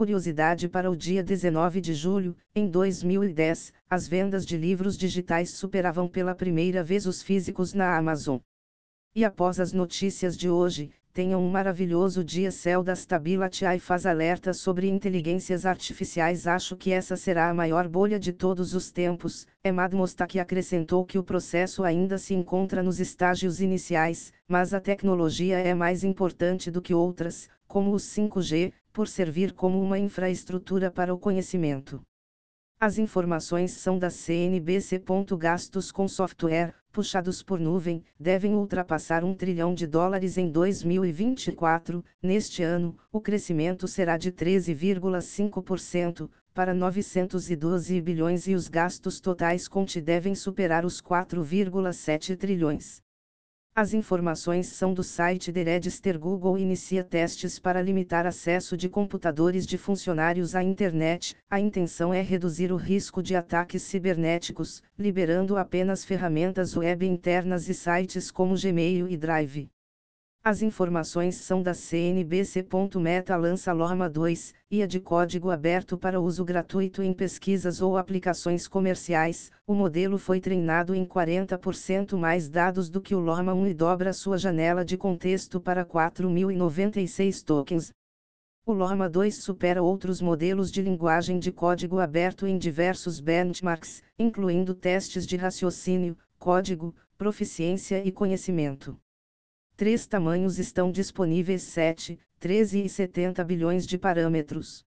Curiosidade para o dia 19 de julho, em 2010, as vendas de livros digitais superavam pela primeira vez os físicos na Amazon. E após as notícias de hoje, tenham um maravilhoso dia. Céu das Stability faz alerta sobre inteligências artificiais. Acho que essa será a maior bolha de todos os tempos. Emad Mostak acrescentou que o processo ainda se encontra nos estágios iniciais, mas a tecnologia é mais importante do que outras, como o 5G, por servir como uma infraestrutura para o conhecimento. As informações são da CNBC. Gastos com software, puxados por nuvem, devem ultrapassar um trilhão de dólares em 2024. Neste ano, o crescimento será de 13,5%, para 912 bilhões e os gastos totais conte devem superar os 4,7 trilhões. As informações são do site The Register Google inicia testes para limitar acesso de computadores de funcionários à internet. A intenção é reduzir o risco de ataques cibernéticos, liberando apenas ferramentas web internas e sites como Gmail e Drive. As informações são da CNBC. Meta lança Lorma 2, IA de código aberto para uso gratuito em pesquisas ou aplicações comerciais. O modelo foi treinado em 40% mais dados do que o Lorma 1 e dobra sua janela de contexto para 4.096 tokens. O Lorma 2 supera outros modelos de linguagem de código aberto em diversos benchmarks, incluindo testes de raciocínio, código, proficiência e conhecimento. Três tamanhos estão disponíveis 7, 13 e 70 bilhões de parâmetros.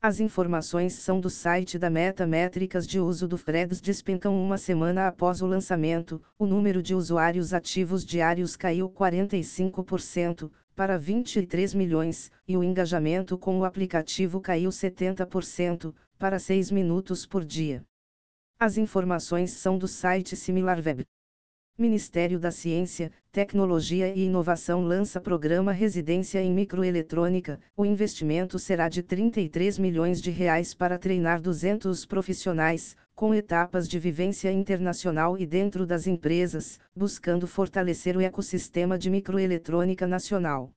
As informações são do site da Meta Métricas de uso do Freds despencam uma semana após o lançamento, o número de usuários ativos diários caiu 45%, para 23 milhões, e o engajamento com o aplicativo caiu 70%, para 6 minutos por dia. As informações são do site SimilarWeb. Ministério da Ciência, Tecnologia e Inovação lança programa Residência em Microeletrônica. O investimento será de 33 milhões de reais para treinar 200 profissionais, com etapas de vivência internacional e dentro das empresas, buscando fortalecer o ecossistema de microeletrônica nacional.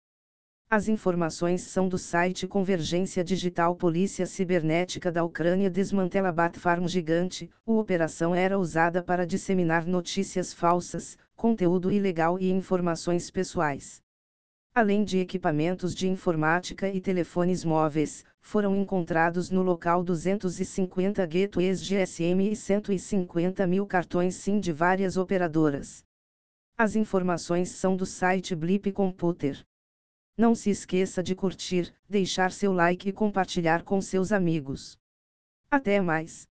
As informações são do site Convergência Digital Polícia Cibernética da Ucrânia desmantela Batfarm gigante. A operação era usada para disseminar notícias falsas, conteúdo ilegal e informações pessoais. Além de equipamentos de informática e telefones móveis, foram encontrados no local 250 gateways GSM e 150 mil cartões SIM de várias operadoras. As informações são do site Blip Computer. Não se esqueça de curtir, deixar seu like e compartilhar com seus amigos. Até mais!